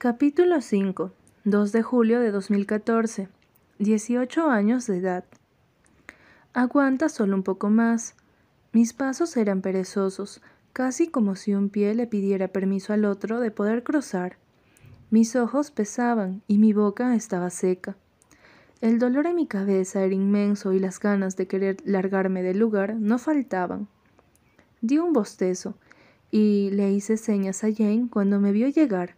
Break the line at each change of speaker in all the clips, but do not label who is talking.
Capítulo 5. 2 de julio de 2014. 18 años de edad. Aguanta solo un poco más. Mis pasos eran perezosos, casi como si un pie le pidiera permiso al otro de poder cruzar. Mis ojos pesaban y mi boca estaba seca. El dolor en mi cabeza era inmenso y las ganas de querer largarme del lugar no faltaban. Di un bostezo y le hice señas a Jane cuando me vio llegar.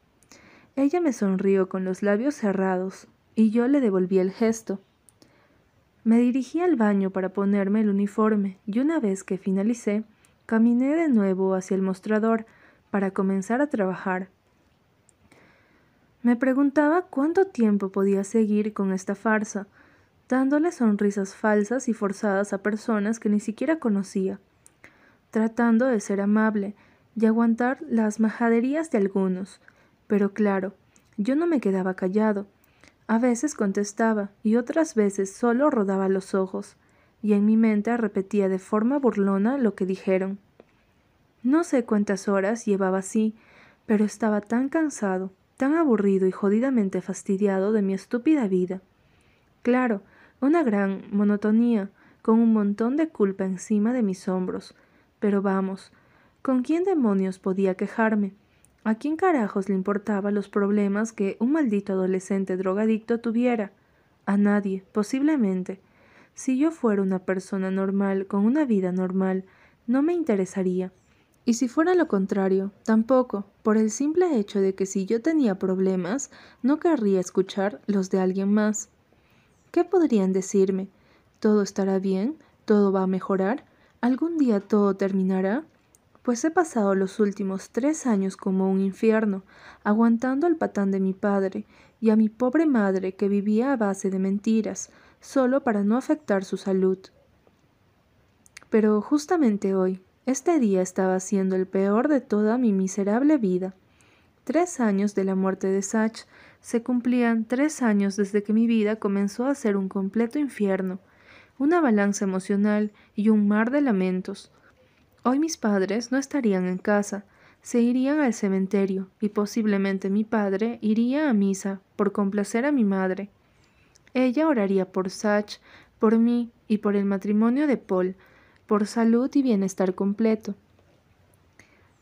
Ella me sonrió con los labios cerrados y yo le devolví el gesto. Me dirigí al baño para ponerme el uniforme y una vez que finalicé, caminé de nuevo hacia el mostrador para comenzar a trabajar. Me preguntaba cuánto tiempo podía seguir con esta farsa, dándole sonrisas falsas y forzadas a personas que ni siquiera conocía, tratando de ser amable y aguantar las majaderías de algunos, pero claro, yo no me quedaba callado. A veces contestaba y otras veces solo rodaba los ojos, y en mi mente repetía de forma burlona lo que dijeron. No sé cuántas horas llevaba así, pero estaba tan cansado, tan aburrido y jodidamente fastidiado de mi estúpida vida. Claro, una gran monotonía, con un montón de culpa encima de mis hombros. Pero vamos, ¿con quién demonios podía quejarme? ¿A quién carajos le importaba los problemas que un maldito adolescente drogadicto tuviera? A nadie, posiblemente. Si yo fuera una persona normal, con una vida normal, no me interesaría. Y si fuera lo contrario, tampoco, por el simple hecho de que si yo tenía problemas, no querría escuchar los de alguien más. ¿Qué podrían decirme? ¿Todo estará bien? ¿Todo va a mejorar? ¿Algún día todo terminará? Pues he pasado los últimos tres años como un infierno, aguantando al patán de mi padre y a mi pobre madre que vivía a base de mentiras, solo para no afectar su salud. Pero justamente hoy, este día estaba siendo el peor de toda mi miserable vida. Tres años de la muerte de Sach se cumplían tres años desde que mi vida comenzó a ser un completo infierno, una balanza emocional y un mar de lamentos. Hoy mis padres no estarían en casa, se irían al cementerio y posiblemente mi padre iría a misa por complacer a mi madre. Ella oraría por Sach, por mí y por el matrimonio de Paul, por salud y bienestar completo.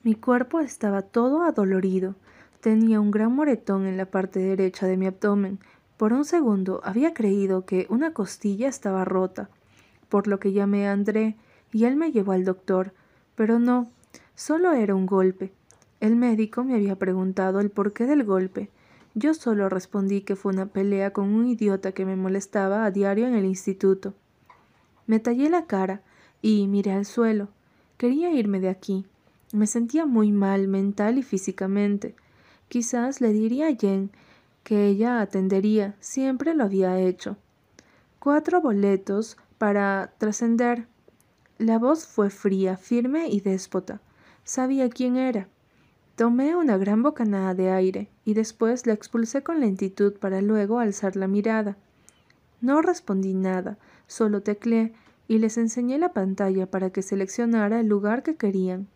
Mi cuerpo estaba todo adolorido. Tenía un gran moretón en la parte derecha de mi abdomen. Por un segundo había creído que una costilla estaba rota, por lo que llamé a André y él me llevó al doctor, pero no, solo era un golpe. El médico me había preguntado el porqué del golpe. Yo solo respondí que fue una pelea con un idiota que me molestaba a diario en el instituto. Me tallé la cara y miré al suelo. Quería irme de aquí. Me sentía muy mal mental y físicamente. Quizás le diría a Jen que ella atendería, siempre lo había hecho. Cuatro boletos para trascender. La voz fue fría, firme y déspota. Sabía quién era. Tomé una gran bocanada de aire y después la expulsé con lentitud para luego alzar la mirada. No respondí nada, solo tecleé y les enseñé la pantalla para que seleccionara el lugar que querían.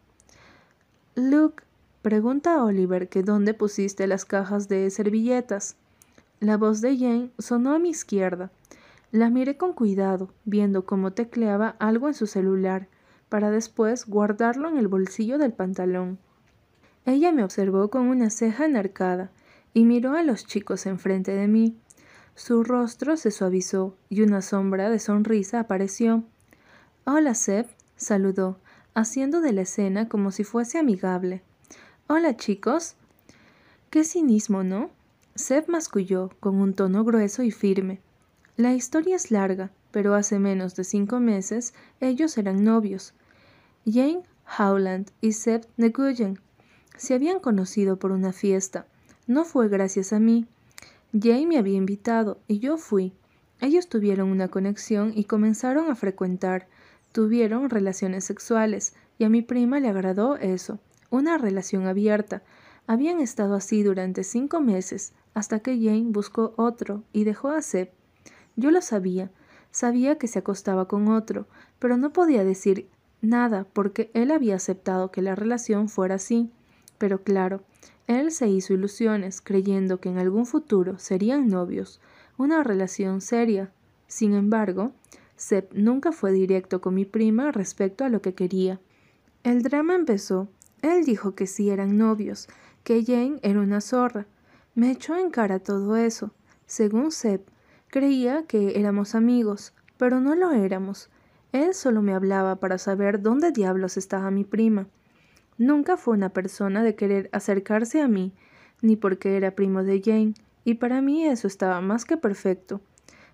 Luke, pregunta a Oliver que dónde pusiste las cajas de servilletas. La voz de Jane sonó a mi izquierda. La miré con cuidado, viendo cómo tecleaba algo en su celular, para después guardarlo en el bolsillo del pantalón. Ella me observó con una ceja enarcada y miró a los chicos enfrente de mí. Su rostro se suavizó y una sombra de sonrisa apareció. Hola, Seb, saludó, haciendo de la escena como si fuese amigable. Hola, chicos. Qué cinismo, ¿no? Seb masculló con un tono grueso y firme. La historia es larga, pero hace menos de cinco meses ellos eran novios. Jane Howland y Seth Nguyen se habían conocido por una fiesta. No fue gracias a mí. Jane me había invitado y yo fui. Ellos tuvieron una conexión y comenzaron a frecuentar. Tuvieron relaciones sexuales y a mi prima le agradó eso, una relación abierta. Habían estado así durante cinco meses, hasta que Jane buscó otro y dejó a Seth yo lo sabía, sabía que se acostaba con otro, pero no podía decir nada porque él había aceptado que la relación fuera así. Pero claro, él se hizo ilusiones creyendo que en algún futuro serían novios, una relación seria. Sin embargo, Seb nunca fue directo con mi prima respecto a lo que quería. El drama empezó. Él dijo que sí eran novios, que Jane era una zorra. Me echó en cara todo eso. Según Seb, creía que éramos amigos, pero no lo éramos. Él solo me hablaba para saber dónde diablos estaba mi prima. Nunca fue una persona de querer acercarse a mí, ni porque era primo de Jane, y para mí eso estaba más que perfecto.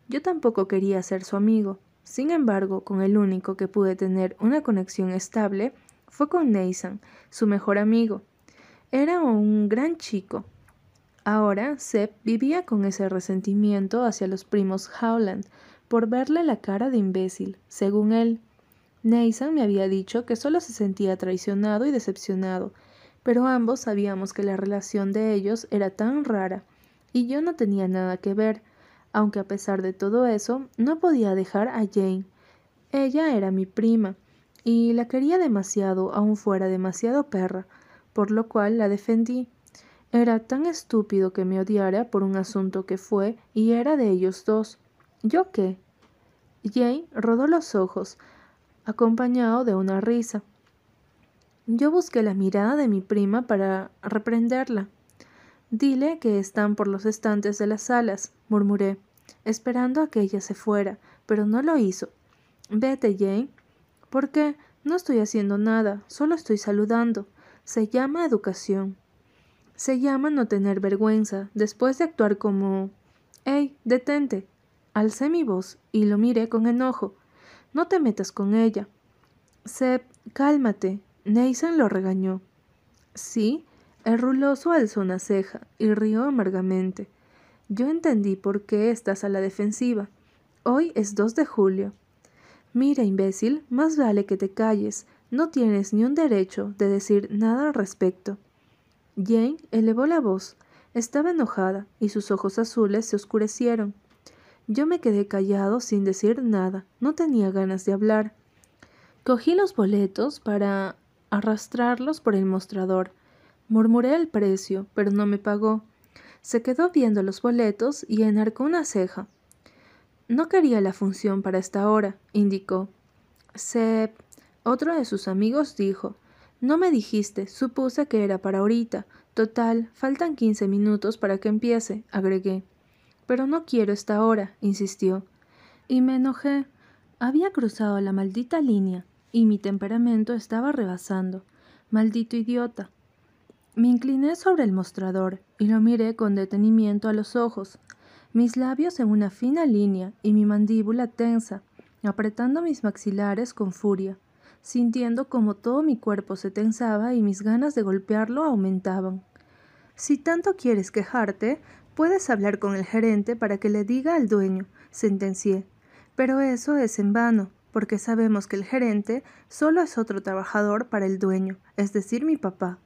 Yo tampoco quería ser su amigo. Sin embargo, con el único que pude tener una conexión estable fue con Nathan, su mejor amigo. Era un gran chico. Ahora Seb vivía con ese resentimiento hacia los primos Howland, por verle la cara de imbécil, según él. Nathan me había dicho que solo se sentía traicionado y decepcionado, pero ambos sabíamos que la relación de ellos era tan rara, y yo no tenía nada que ver, aunque a pesar de todo eso, no podía dejar a Jane. Ella era mi prima, y la quería demasiado, aun fuera demasiado perra, por lo cual la defendí. Era tan estúpido que me odiara por un asunto que fue y era de ellos dos. ¿Yo qué? Jane rodó los ojos, acompañado de una risa. Yo busqué la mirada de mi prima para reprenderla. Dile que están por los estantes de las salas, murmuré, esperando a que ella se fuera, pero no lo hizo. Vete, Jane. ¿Por qué? No estoy haciendo nada, solo estoy saludando. Se llama educación. Se llama no tener vergüenza después de actuar como... ¡Ey, detente! Alcé mi voz y lo miré con enojo. No te metas con ella. Seb, cálmate. Nathan lo regañó. Sí, el ruloso alzó una ceja y rió amargamente. Yo entendí por qué estás a la defensiva. Hoy es 2 de julio. Mira, imbécil, más vale que te calles. No tienes ni un derecho de decir nada al respecto. Jane elevó la voz. Estaba enojada y sus ojos azules se oscurecieron. Yo me quedé callado sin decir nada, no tenía ganas de hablar. Cogí los boletos para arrastrarlos por el mostrador. Murmuré el precio, pero no me pagó. Se quedó viendo los boletos y enarcó una ceja. No quería la función para esta hora, indicó. Sep, otro de sus amigos dijo. No me dijiste, supuse que era para ahorita. Total, faltan quince minutos para que empiece, agregué. Pero no quiero esta hora, insistió. Y me enojé. Había cruzado la maldita línea, y mi temperamento estaba rebasando. Maldito idiota. Me incliné sobre el mostrador y lo miré con detenimiento a los ojos, mis labios en una fina línea y mi mandíbula tensa, apretando mis maxilares con furia, sintiendo como todo mi cuerpo se tensaba y mis ganas de golpearlo aumentaban. Si tanto quieres quejarte, Puedes hablar con el gerente para que le diga al dueño, sentencié. Pero eso es en vano, porque sabemos que el gerente solo es otro trabajador para el dueño, es decir, mi papá.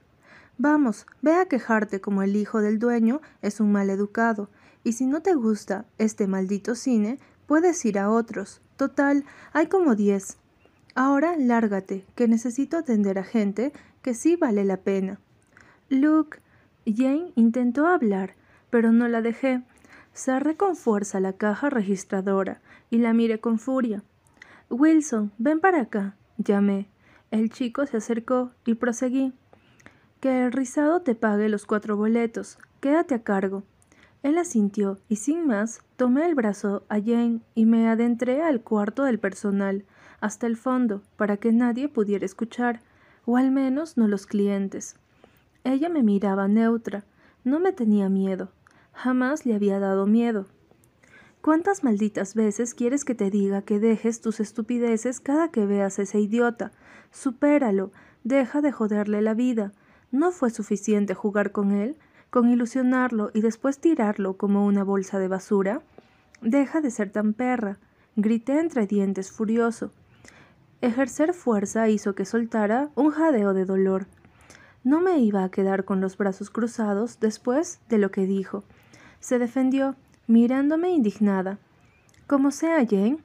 Vamos, ve a quejarte como el hijo del dueño es un mal educado, y si no te gusta este maldito cine, puedes ir a otros. Total, hay como diez. Ahora lárgate, que necesito atender a gente que sí vale la pena. Luke. Jane intentó hablar, pero no la dejé. Cerré con fuerza la caja registradora y la miré con furia. Wilson, ven para acá, llamé. El chico se acercó y proseguí. Que el rizado te pague los cuatro boletos. Quédate a cargo. Él asintió y sin más tomé el brazo a Jane y me adentré al cuarto del personal, hasta el fondo, para que nadie pudiera escuchar, o al menos no los clientes. Ella me miraba neutra, no me tenía miedo, Jamás le había dado miedo. ¿Cuántas malditas veces quieres que te diga que dejes tus estupideces cada que veas a ese idiota? Supéralo, deja de joderle la vida. ¿No fue suficiente jugar con él, con ilusionarlo y después tirarlo como una bolsa de basura? Deja de ser tan perra, grité entre dientes furioso. Ejercer fuerza hizo que soltara un jadeo de dolor. No me iba a quedar con los brazos cruzados después de lo que dijo. Se defendió, mirándome indignada. Como sea, Jane.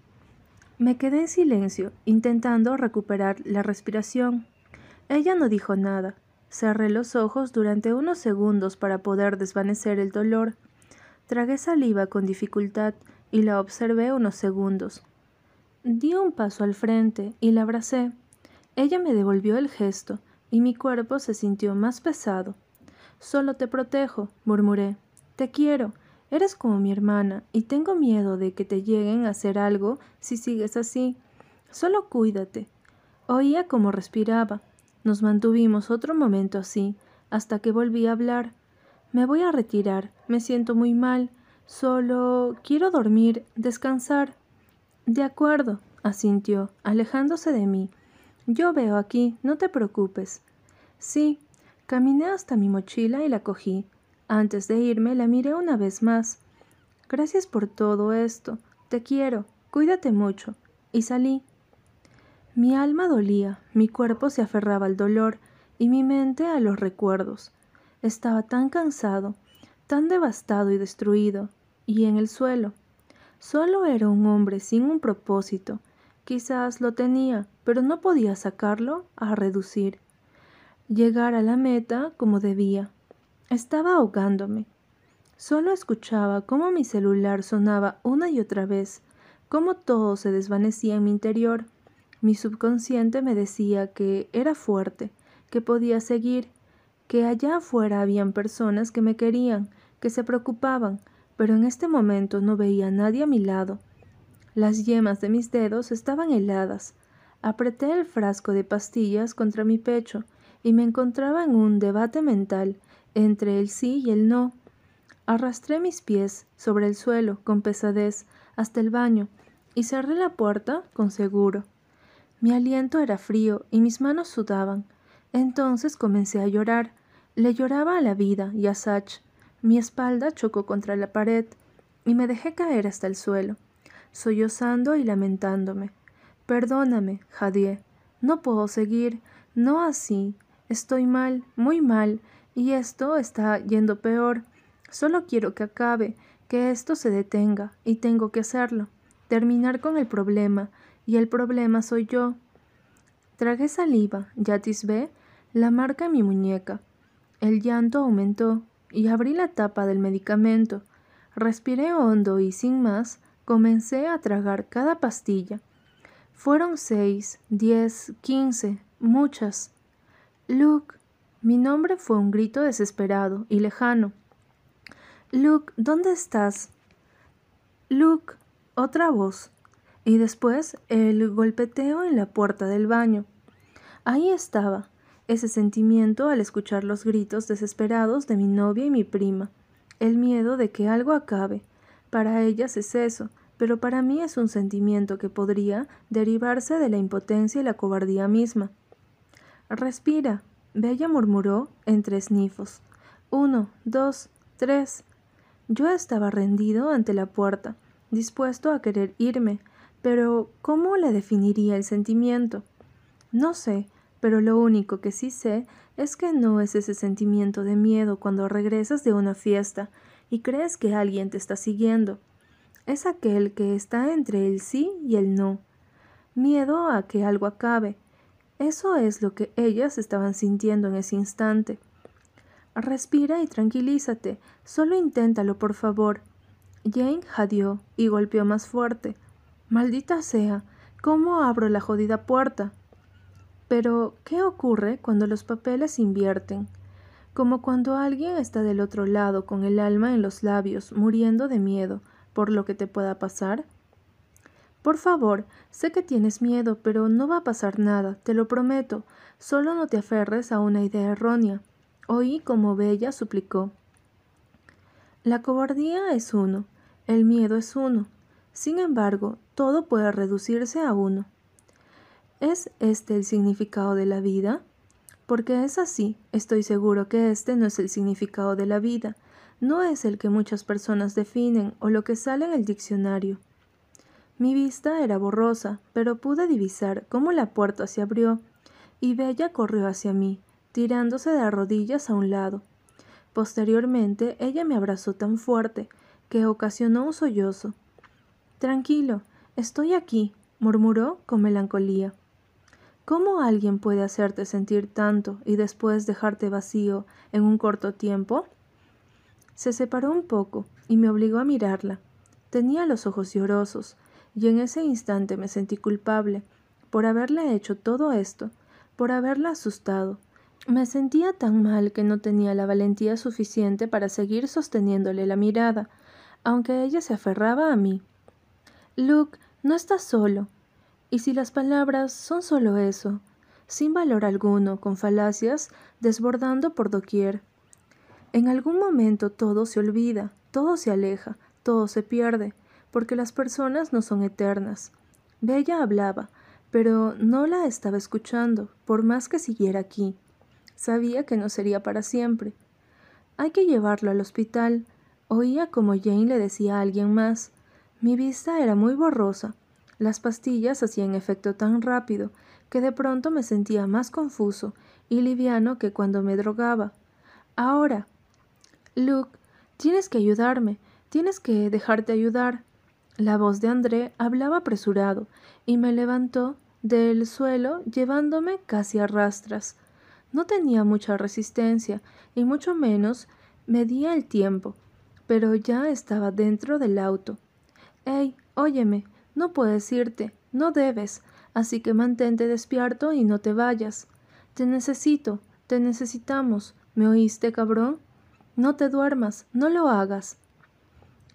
Me quedé en silencio, intentando recuperar la respiración. Ella no dijo nada. Cerré los ojos durante unos segundos para poder desvanecer el dolor. Tragué saliva con dificultad y la observé unos segundos. Di un paso al frente y la abracé. Ella me devolvió el gesto y mi cuerpo se sintió más pesado. Solo te protejo, murmuré. Te quiero. Eres como mi hermana y tengo miedo de que te lleguen a hacer algo si sigues así. Solo cuídate. Oía cómo respiraba. Nos mantuvimos otro momento así, hasta que volví a hablar. Me voy a retirar, me siento muy mal. Solo quiero dormir, descansar. De acuerdo, asintió, alejándose de mí. Yo veo aquí, no te preocupes. Sí, caminé hasta mi mochila y la cogí. Antes de irme la miré una vez más. Gracias por todo esto. Te quiero. Cuídate mucho. Y salí. Mi alma dolía, mi cuerpo se aferraba al dolor y mi mente a los recuerdos. Estaba tan cansado, tan devastado y destruido, y en el suelo. Solo era un hombre sin un propósito. Quizás lo tenía, pero no podía sacarlo a reducir. Llegar a la meta como debía. Estaba ahogándome. Solo escuchaba cómo mi celular sonaba una y otra vez, cómo todo se desvanecía en mi interior mi subconsciente me decía que era fuerte, que podía seguir, que allá afuera habían personas que me querían, que se preocupaban, pero en este momento no veía a nadie a mi lado. Las yemas de mis dedos estaban heladas. Apreté el frasco de pastillas contra mi pecho y me encontraba en un debate mental entre el sí y el no. Arrastré mis pies sobre el suelo con pesadez hasta el baño y cerré la puerta con seguro. Mi aliento era frío y mis manos sudaban. Entonces comencé a llorar. Le lloraba a la vida y a Sach. Mi espalda chocó contra la pared y me dejé caer hasta el suelo, sollozando y lamentándome. Perdóname, Jadie. No puedo seguir. No así. Estoy mal, muy mal, y esto está yendo peor. Solo quiero que acabe, que esto se detenga, y tengo que hacerlo. Terminar con el problema, y el problema soy yo. Tragué saliva, ya atisbé la marca en mi muñeca. El llanto aumentó y abrí la tapa del medicamento. Respiré hondo y sin más comencé a tragar cada pastilla. Fueron seis, diez, quince, muchas. Luke. Mi nombre fue un grito desesperado y lejano. Luke, ¿dónde estás? Luke. Otra voz y después el golpeteo en la puerta del baño. Ahí estaba, ese sentimiento al escuchar los gritos desesperados de mi novia y mi prima, el miedo de que algo acabe. Para ellas es eso, pero para mí es un sentimiento que podría derivarse de la impotencia y la cobardía misma. Respira, Bella murmuró entre esnifos. Uno, dos, tres. Yo estaba rendido ante la puerta, dispuesto a querer irme, pero, ¿cómo le definiría el sentimiento? No sé, pero lo único que sí sé es que no es ese sentimiento de miedo cuando regresas de una fiesta y crees que alguien te está siguiendo. Es aquel que está entre el sí y el no. Miedo a que algo acabe. Eso es lo que ellas estaban sintiendo en ese instante. Respira y tranquilízate. Solo inténtalo, por favor. Jane jadeó y golpeó más fuerte. Maldita sea, ¿cómo abro la jodida puerta? Pero, ¿qué ocurre cuando los papeles invierten? Como cuando alguien está del otro lado con el alma en los labios, muriendo de miedo por lo que te pueda pasar. Por favor, sé que tienes miedo, pero no va a pasar nada, te lo prometo. Solo no te aferres a una idea errónea. Oí como Bella suplicó. La cobardía es uno, el miedo es uno. Sin embargo, todo puede reducirse a uno. ¿Es este el significado de la vida? Porque es así, estoy seguro que este no es el significado de la vida, no es el que muchas personas definen o lo que sale en el diccionario. Mi vista era borrosa, pero pude divisar cómo la puerta se abrió y Bella corrió hacia mí, tirándose de rodillas a un lado. Posteriormente ella me abrazó tan fuerte que ocasionó un sollozo. Tranquilo, estoy aquí, murmuró con melancolía. ¿Cómo alguien puede hacerte sentir tanto y después dejarte vacío en un corto tiempo? Se separó un poco y me obligó a mirarla. Tenía los ojos llorosos, y en ese instante me sentí culpable por haberle hecho todo esto, por haberla asustado. Me sentía tan mal que no tenía la valentía suficiente para seguir sosteniéndole la mirada, aunque ella se aferraba a mí. Luke, no estás solo. Y si las palabras son solo eso, sin valor alguno, con falacias, desbordando por doquier. En algún momento todo se olvida, todo se aleja, todo se pierde, porque las personas no son eternas. Bella hablaba, pero no la estaba escuchando, por más que siguiera aquí. Sabía que no sería para siempre. Hay que llevarlo al hospital. Oía como Jane le decía a alguien más. Mi vista era muy borrosa, las pastillas hacían efecto tan rápido que de pronto me sentía más confuso y liviano que cuando me drogaba. Ahora. Luke, tienes que ayudarme, tienes que dejarte ayudar. La voz de André hablaba apresurado y me levantó del suelo llevándome casi a rastras. No tenía mucha resistencia y mucho menos medía el tiempo, pero ya estaba dentro del auto. ¡Ey, óyeme! No puedes irte, no debes, así que mantente despierto y no te vayas. Te necesito, te necesitamos. ¿Me oíste, cabrón? No te duermas, no lo hagas.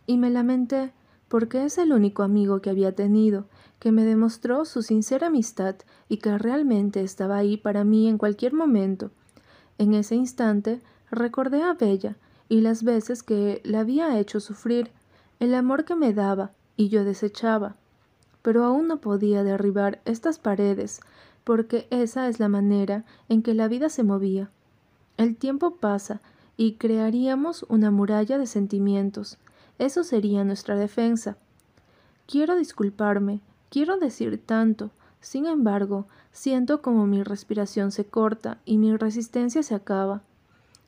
Y me lamenté, porque es el único amigo que había tenido, que me demostró su sincera amistad y que realmente estaba ahí para mí en cualquier momento. En ese instante recordé a Bella y las veces que la había hecho sufrir, el amor que me daba y yo desechaba pero aún no podía derribar estas paredes, porque esa es la manera en que la vida se movía. El tiempo pasa y crearíamos una muralla de sentimientos. Eso sería nuestra defensa. Quiero disculparme, quiero decir tanto, sin embargo, siento como mi respiración se corta y mi resistencia se acaba.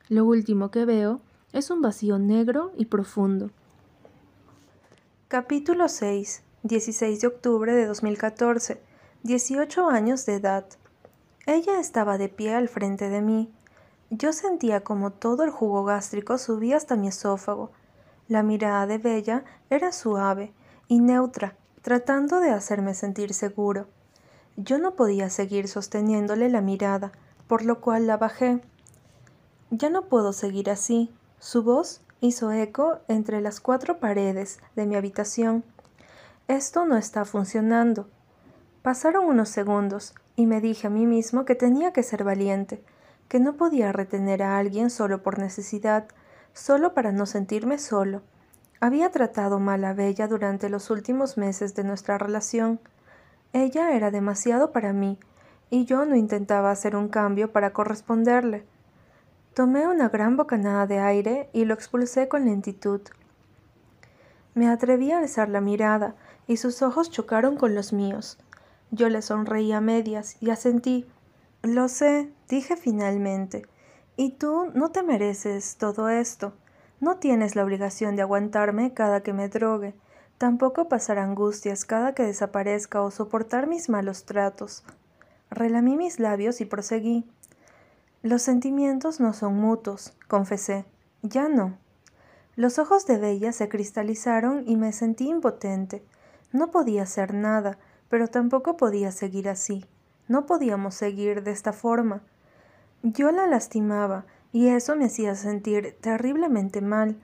Lo último que veo es un vacío negro y profundo.
Capítulo 6 16 de octubre de 2014, 18 años de edad. Ella estaba de pie al frente de mí. Yo sentía como todo el jugo gástrico subía hasta mi esófago. La mirada de Bella era suave y neutra, tratando de hacerme sentir seguro. Yo no podía seguir sosteniéndole la mirada, por lo cual la bajé. Ya no puedo seguir así. Su voz hizo eco entre las cuatro paredes de mi habitación. Esto no está funcionando. Pasaron unos segundos y me dije a mí mismo que tenía que ser valiente, que no podía retener a alguien solo por necesidad, solo para no sentirme solo. Había tratado mal a Bella durante los últimos meses de nuestra relación. Ella era demasiado para mí, y yo no intentaba hacer un cambio para corresponderle. Tomé una gran bocanada de aire y lo expulsé con lentitud. Me atreví a alzar la mirada, y sus ojos chocaron con los míos. Yo le sonreí a medias y asentí. Lo sé, dije finalmente. Y tú no te mereces todo esto. No tienes la obligación de aguantarme cada que me drogue, tampoco pasar angustias cada que desaparezca o soportar mis malos tratos. Relamí mis labios y proseguí. Los sentimientos no son mutuos, confesé. Ya no. Los ojos de Bella se cristalizaron y me sentí impotente. No podía hacer nada, pero tampoco podía seguir así. No podíamos seguir de esta forma. Yo la lastimaba y eso me hacía sentir terriblemente mal.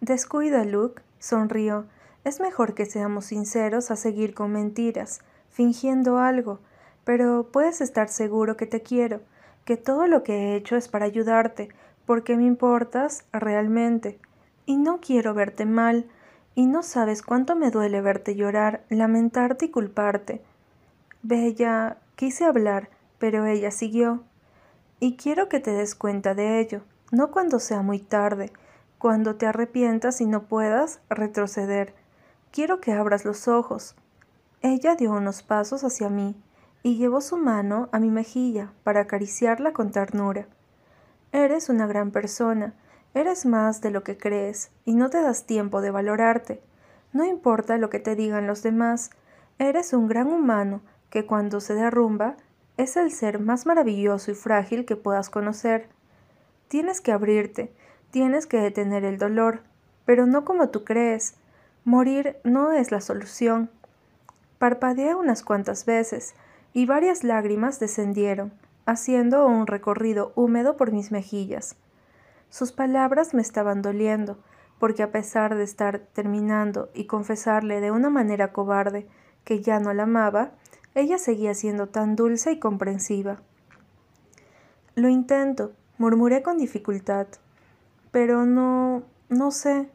Descuida, Luke, sonrió. Es mejor que seamos sinceros a seguir con mentiras, fingiendo algo, pero puedes estar seguro que te quiero, que todo lo que he hecho es para ayudarte, porque me importas realmente y no quiero verte mal, y no sabes cuánto me duele verte llorar, lamentarte y culparte. Bella, quise hablar, pero ella siguió. Y quiero que te des cuenta de ello, no cuando sea muy tarde, cuando te arrepientas y no puedas retroceder. Quiero que abras los ojos. Ella dio unos pasos hacia mí y llevó su mano a mi mejilla para acariciarla con ternura. Eres una gran persona, Eres más de lo que crees y no te das tiempo de valorarte. No importa lo que te digan los demás, eres un gran humano que cuando se derrumba Es el ser más maravilloso y frágil que puedas conocer. Tienes que abrirte, tienes que detener el dolor, pero no como tú crees. Morir no es la solución. Parpadeé unas cuantas veces y varias lágrimas descendieron, haciendo un recorrido húmedo por mis mejillas. Sus palabras me estaban doliendo, porque a pesar de estar terminando y confesarle de una manera cobarde que ya no la amaba, ella seguía siendo tan dulce y comprensiva. Lo intento, murmuré con dificultad, pero no, no sé.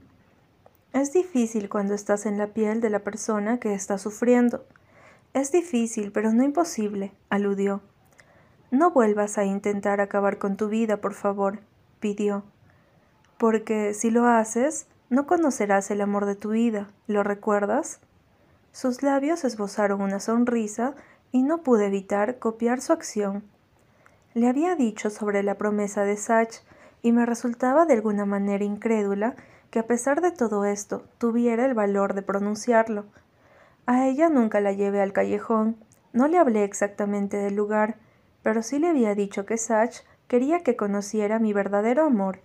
Es difícil cuando estás en la piel de la persona que está sufriendo. Es difícil, pero no imposible, aludió. No vuelvas a intentar acabar con tu vida, por favor, pidió. Porque si lo haces, no conocerás el amor de tu vida, ¿lo recuerdas? Sus labios esbozaron una sonrisa y no pude evitar copiar su acción. Le había dicho sobre la promesa de Sach y me resultaba de alguna manera incrédula que a pesar de todo esto tuviera el valor de pronunciarlo. A ella nunca la llevé al callejón, no le hablé exactamente del lugar, pero sí le había dicho que Sach quería que conociera mi verdadero amor.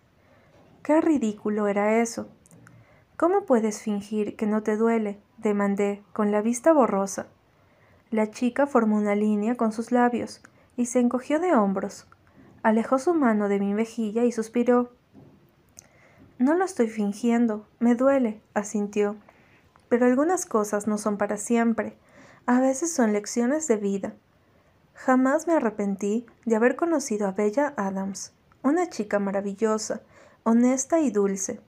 Qué ridículo era eso. ¿Cómo puedes fingir que no te duele? demandé, con la vista borrosa. La chica formó una línea con sus labios y se encogió de hombros. Alejó su mano de mi mejilla y suspiró. No lo estoy fingiendo, me duele, asintió. Pero algunas cosas no son para siempre, a veces son lecciones de vida. Jamás me arrepentí de haber conocido a Bella Adams, una chica maravillosa, honesta y dulce,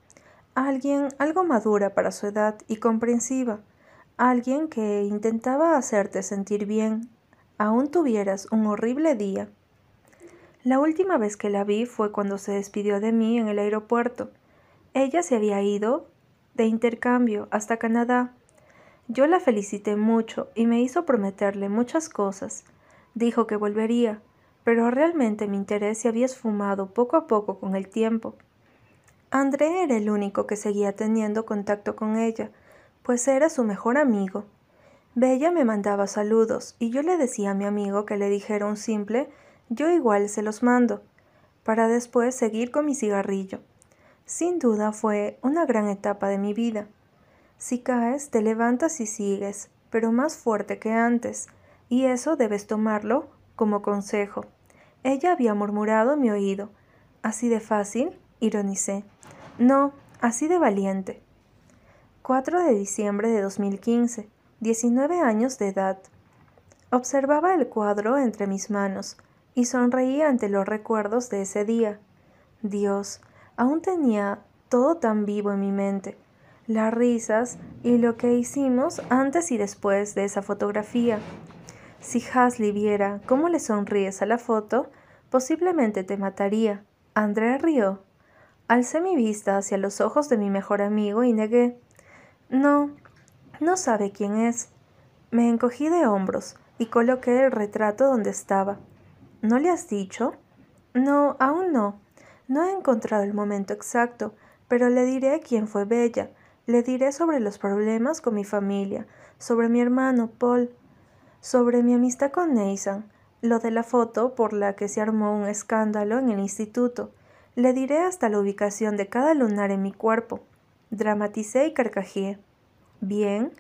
alguien algo madura para su edad y comprensiva, alguien que intentaba hacerte sentir bien, aún tuvieras un horrible día. La última vez que la vi fue cuando se despidió de mí en el aeropuerto. Ella se había ido de intercambio hasta Canadá. Yo la felicité mucho y me hizo prometerle muchas cosas. Dijo que volvería, pero realmente mi interés se había esfumado poco a poco con el tiempo. André era el único que seguía teniendo contacto con ella, pues era su mejor amigo. Bella me mandaba saludos y yo le decía a mi amigo que le dijera un simple yo igual se los mando, para después seguir con mi cigarrillo. Sin duda fue una gran etapa de mi vida. Si caes, te levantas y sigues, pero más fuerte que antes, y eso debes tomarlo como consejo. Ella había murmurado mi oído. ¿Así de fácil? ironicé. No, así de valiente. 4 de diciembre de 2015, 19 años de edad. Observaba el cuadro entre mis manos y sonreía ante los recuerdos de ese día. Dios, aún tenía todo tan vivo en mi mente, las risas y lo que hicimos antes y después de esa fotografía. Si Hasley viera cómo le sonríes a la foto, posiblemente te mataría. André rió. Alcé mi vista hacia los ojos de mi mejor amigo y negué. No, no sabe quién es. Me encogí de hombros y coloqué el retrato donde estaba. ¿No le has dicho? No, aún no. No he encontrado el momento exacto, pero le diré quién fue Bella. Le diré sobre los problemas con mi familia, sobre mi hermano Paul, sobre mi amistad con Nathan, lo de la foto por la que se armó un escándalo en el instituto. Le diré hasta la ubicación de cada lunar en mi cuerpo. Dramaticé y carcajeé. Bien.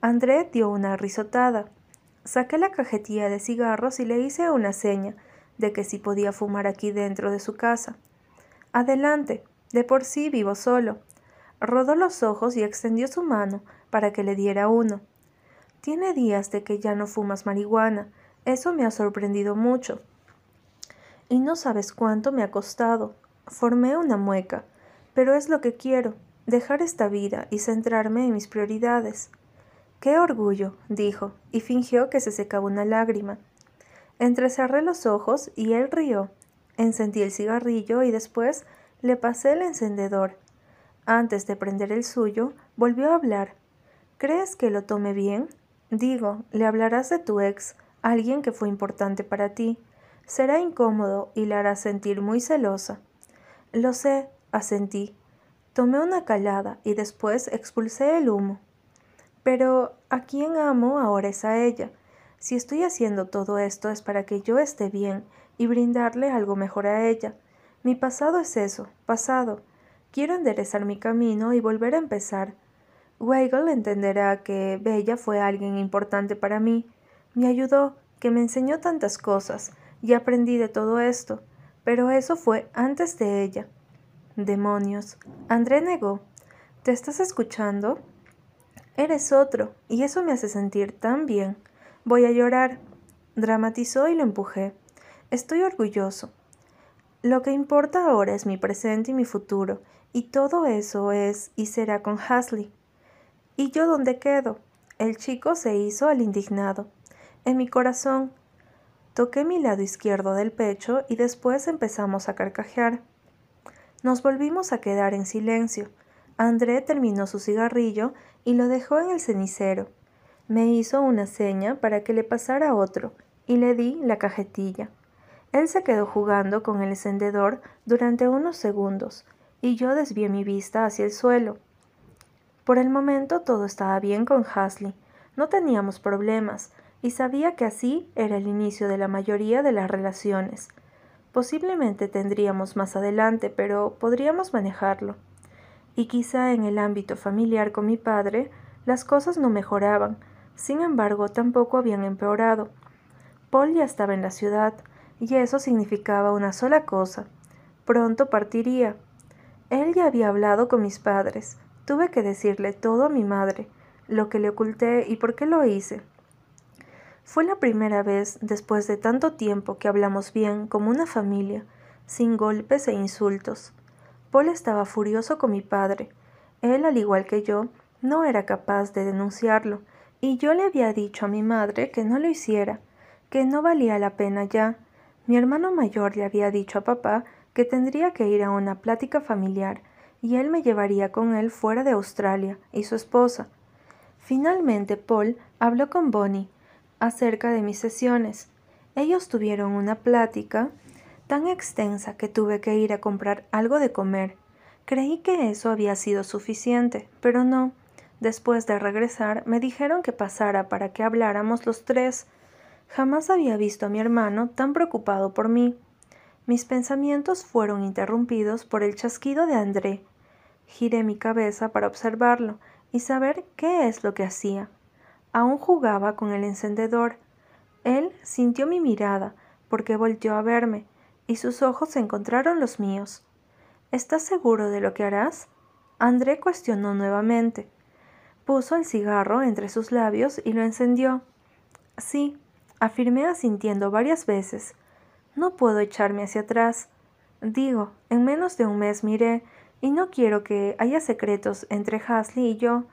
André dio una risotada. Saqué la cajetilla de cigarros y le hice una seña de que si podía fumar aquí dentro de su casa. Adelante, de por sí vivo solo. Rodó los ojos y extendió su mano para que le diera uno. Tiene días de que ya no fumas marihuana. Eso me ha sorprendido mucho. Y no sabes cuánto me ha costado. Formé una mueca, pero es lo que quiero, dejar esta vida y centrarme en mis prioridades. Qué orgullo, dijo, y fingió que se secaba una lágrima. Entrecerré los ojos y él rió. Encendí el cigarrillo y después le pasé el encendedor. Antes de prender el suyo, volvió a hablar. ¿Crees que lo tome bien? Digo, le hablarás de tu ex, alguien que fue importante para ti. Será incómodo y la hará sentir muy celosa. Lo sé, asentí. Tomé una calada y después expulsé el humo. Pero a quien amo ahora es a ella. Si estoy haciendo todo esto es para que yo esté bien y brindarle algo mejor a ella. Mi pasado es eso, pasado. Quiero enderezar mi camino y volver a empezar. Weigel entenderá que Bella fue alguien importante para mí. Me ayudó, que me enseñó tantas cosas, y aprendí de todo esto. Pero eso fue antes de ella. Demonios. André negó. ¿Te estás escuchando? Eres otro, y eso me hace sentir tan bien. Voy a llorar. Dramatizó y lo empujé. Estoy orgulloso. Lo que importa ahora es mi presente y mi futuro, y todo eso es y será con Hasley. ¿Y yo dónde quedo? El chico se hizo al indignado. En mi corazón. Toqué mi lado izquierdo del pecho y después empezamos a carcajear. Nos volvimos a quedar en silencio. André terminó su cigarrillo y lo dejó en el cenicero. Me hizo una seña para que le pasara otro y le di la cajetilla. Él se quedó jugando con el encendedor durante unos segundos y yo desvié mi vista hacia el suelo. Por el momento todo estaba bien con Hasley. No teníamos problemas y sabía que así era el inicio de la mayoría de las relaciones. Posiblemente tendríamos más adelante, pero podríamos manejarlo. Y quizá en el ámbito familiar con mi padre las cosas no mejoraban, sin embargo, tampoco habían empeorado. Paul ya estaba en la ciudad, y eso significaba una sola cosa. Pronto partiría. Él ya había hablado con mis padres. Tuve que decirle todo a mi madre, lo que le oculté y por qué lo hice. Fue la primera vez después de tanto tiempo que hablamos bien como una familia, sin golpes e insultos. Paul estaba furioso con mi padre. Él, al igual que yo, no era capaz de denunciarlo, y yo le había dicho a mi madre que no lo hiciera, que no valía la pena ya. Mi hermano mayor le había dicho a papá que tendría que ir a una plática familiar y él me llevaría con él fuera de Australia y su esposa. Finalmente Paul habló con Bonnie acerca de mis sesiones. Ellos tuvieron una plática tan extensa que tuve que ir a comprar algo de comer. Creí que eso había sido suficiente, pero no. Después de regresar, me dijeron que pasara para que habláramos los tres. Jamás había visto a mi hermano tan preocupado por mí. Mis pensamientos fueron interrumpidos por el chasquido de André. Giré mi cabeza para observarlo y saber qué es lo que hacía. Aún jugaba con el encendedor. Él sintió mi mirada porque volteó a verme y sus ojos encontraron los míos. ¿Estás seguro de lo que harás? André cuestionó nuevamente. Puso el cigarro entre sus labios y lo encendió. Sí, afirmé asintiendo varias veces. No puedo echarme hacia atrás. Digo, en menos de un mes miré, y no quiero que haya secretos entre Hasley y yo.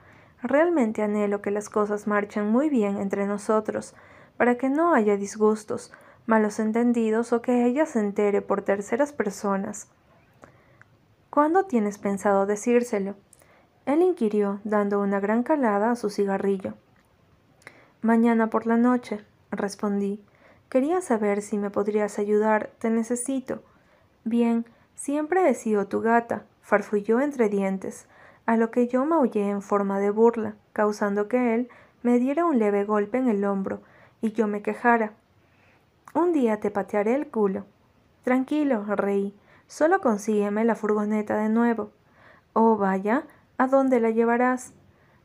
Realmente anhelo que las cosas marchen muy bien entre nosotros, para que no haya disgustos, malos entendidos o que ella se entere por terceras personas. ¿Cuándo tienes pensado decírselo? Él inquirió, dando una gran calada a su cigarrillo. Mañana por la noche, respondí. Quería saber si me podrías ayudar. Te necesito. Bien, siempre he sido tu gata, farfulló entre dientes, a lo que yo maullé en forma de burla, causando que él me diera un leve golpe en el hombro y yo me quejara. Un día te patearé el culo. Tranquilo, reí. Solo consígueme la furgoneta de nuevo. Oh, vaya, ¿A dónde la llevarás?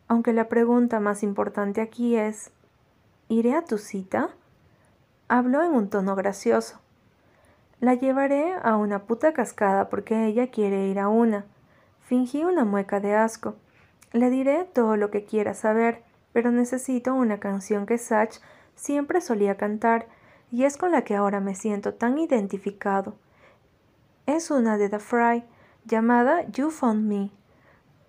Aunque la pregunta más importante aquí es ¿Iré a tu cita? Habló en un tono gracioso. La llevaré a una puta cascada porque ella quiere ir a una. Fingí una mueca de asco. Le diré todo lo que quiera saber, pero necesito una canción que Sach siempre solía cantar y es con la que ahora me siento tan identificado. Es una de The Fry, llamada You Found Me.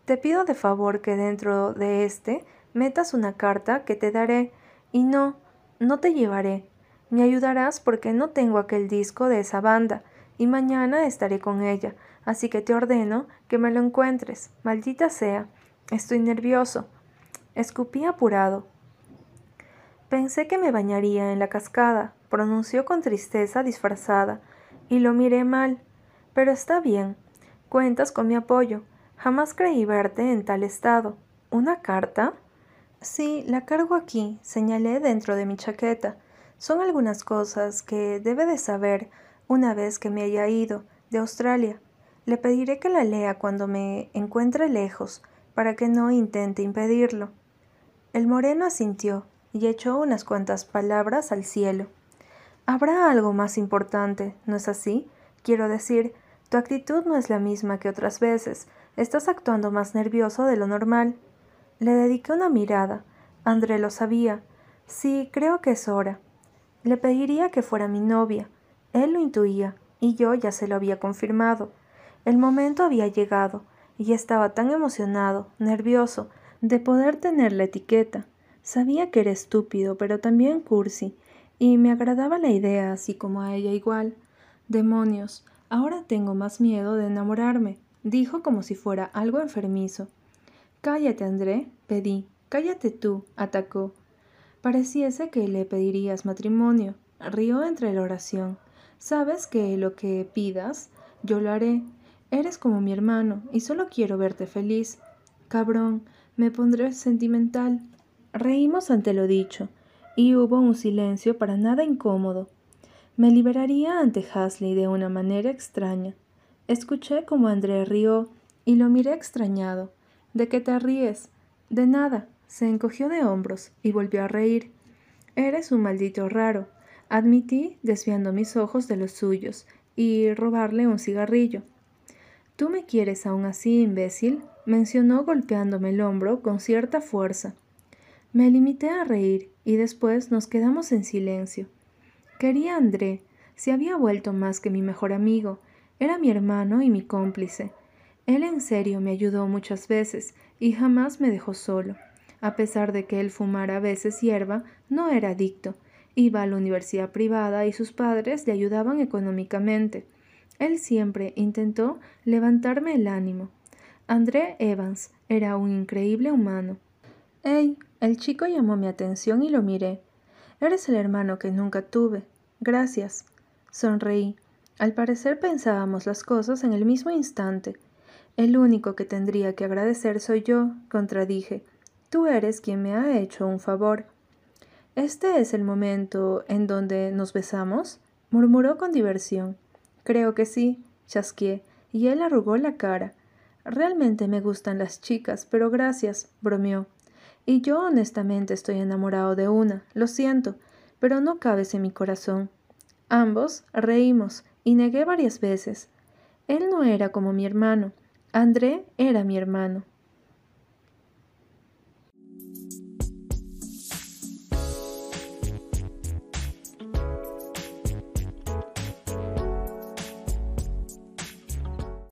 Te pido de favor que dentro de este metas una carta que te daré y no, no te llevaré. Me ayudarás porque no tengo aquel disco de esa banda y mañana estaré con ella, así que te ordeno que me lo encuentres. Maldita sea. Estoy nervioso. Escupí apurado. Pensé que me bañaría en la cascada, pronunció con tristeza disfrazada, y lo miré mal. Pero está bien. Cuentas con mi apoyo. Jamás creí verte en tal estado. ¿Una carta? Sí, la cargo aquí, señalé dentro de mi chaqueta. Son algunas cosas que debe de saber una vez que me haya ido de Australia. Le pediré que la lea cuando me encuentre lejos, para que no intente impedirlo. El moreno asintió y echó unas cuantas palabras al cielo. Habrá algo más importante, ¿no es así? Quiero decir, tu actitud no es la misma que otras veces. Estás actuando más nervioso de lo normal. Le dediqué una mirada. André lo sabía. Sí, creo que es hora. Le pediría que fuera mi novia. Él lo intuía, y yo ya se lo había confirmado. El momento había llegado, y estaba tan emocionado, nervioso, de poder tener la etiqueta. Sabía que era estúpido, pero también cursi, y me agradaba la idea, así como a ella igual. Demonios, ahora tengo más miedo de enamorarme, dijo como si fuera algo enfermizo. Cállate, André, pedí. Cállate tú, atacó. Pareciese que le pedirías matrimonio. Rió entre la oración. Sabes que lo que pidas, yo lo haré. Eres como mi hermano y solo quiero verte feliz. Cabrón, me pondré sentimental. Reímos ante lo dicho y hubo un silencio para nada incómodo. Me liberaría ante Hasley de una manera extraña. Escuché como André rió y lo miré extrañado. ¿De qué te ríes? De nada. Se encogió de hombros y volvió a reír. Eres un maldito raro, admití, desviando mis ojos de los suyos, y robarle un cigarrillo. ¿Tú me quieres aún así, imbécil? mencionó golpeándome el hombro con cierta fuerza. Me limité a reír y después nos quedamos en silencio. Quería André, se había vuelto más que mi mejor amigo, era mi hermano y mi cómplice. Él en serio me ayudó muchas veces y jamás me dejó solo. A pesar de que él fumara a veces hierba, no era adicto. Iba a la universidad privada y sus padres le ayudaban económicamente. Él siempre intentó levantarme el ánimo. André Evans era un increíble humano. ¡Ey! El chico llamó mi atención y lo miré. Eres el hermano que nunca tuve. Gracias. Sonreí. Al parecer pensábamos las cosas en el mismo instante. El único que tendría que agradecer soy yo, contradije. Tú eres quien me ha hecho un favor. ¿Este es el momento en donde nos besamos? murmuró con diversión. Creo que sí, chasqué, y él arrugó la cara. Realmente me gustan las chicas, pero gracias, bromeó. Y yo honestamente estoy enamorado de una, lo siento, pero no cabes en mi corazón. Ambos reímos y negué varias veces. Él no era como mi hermano. André era mi hermano.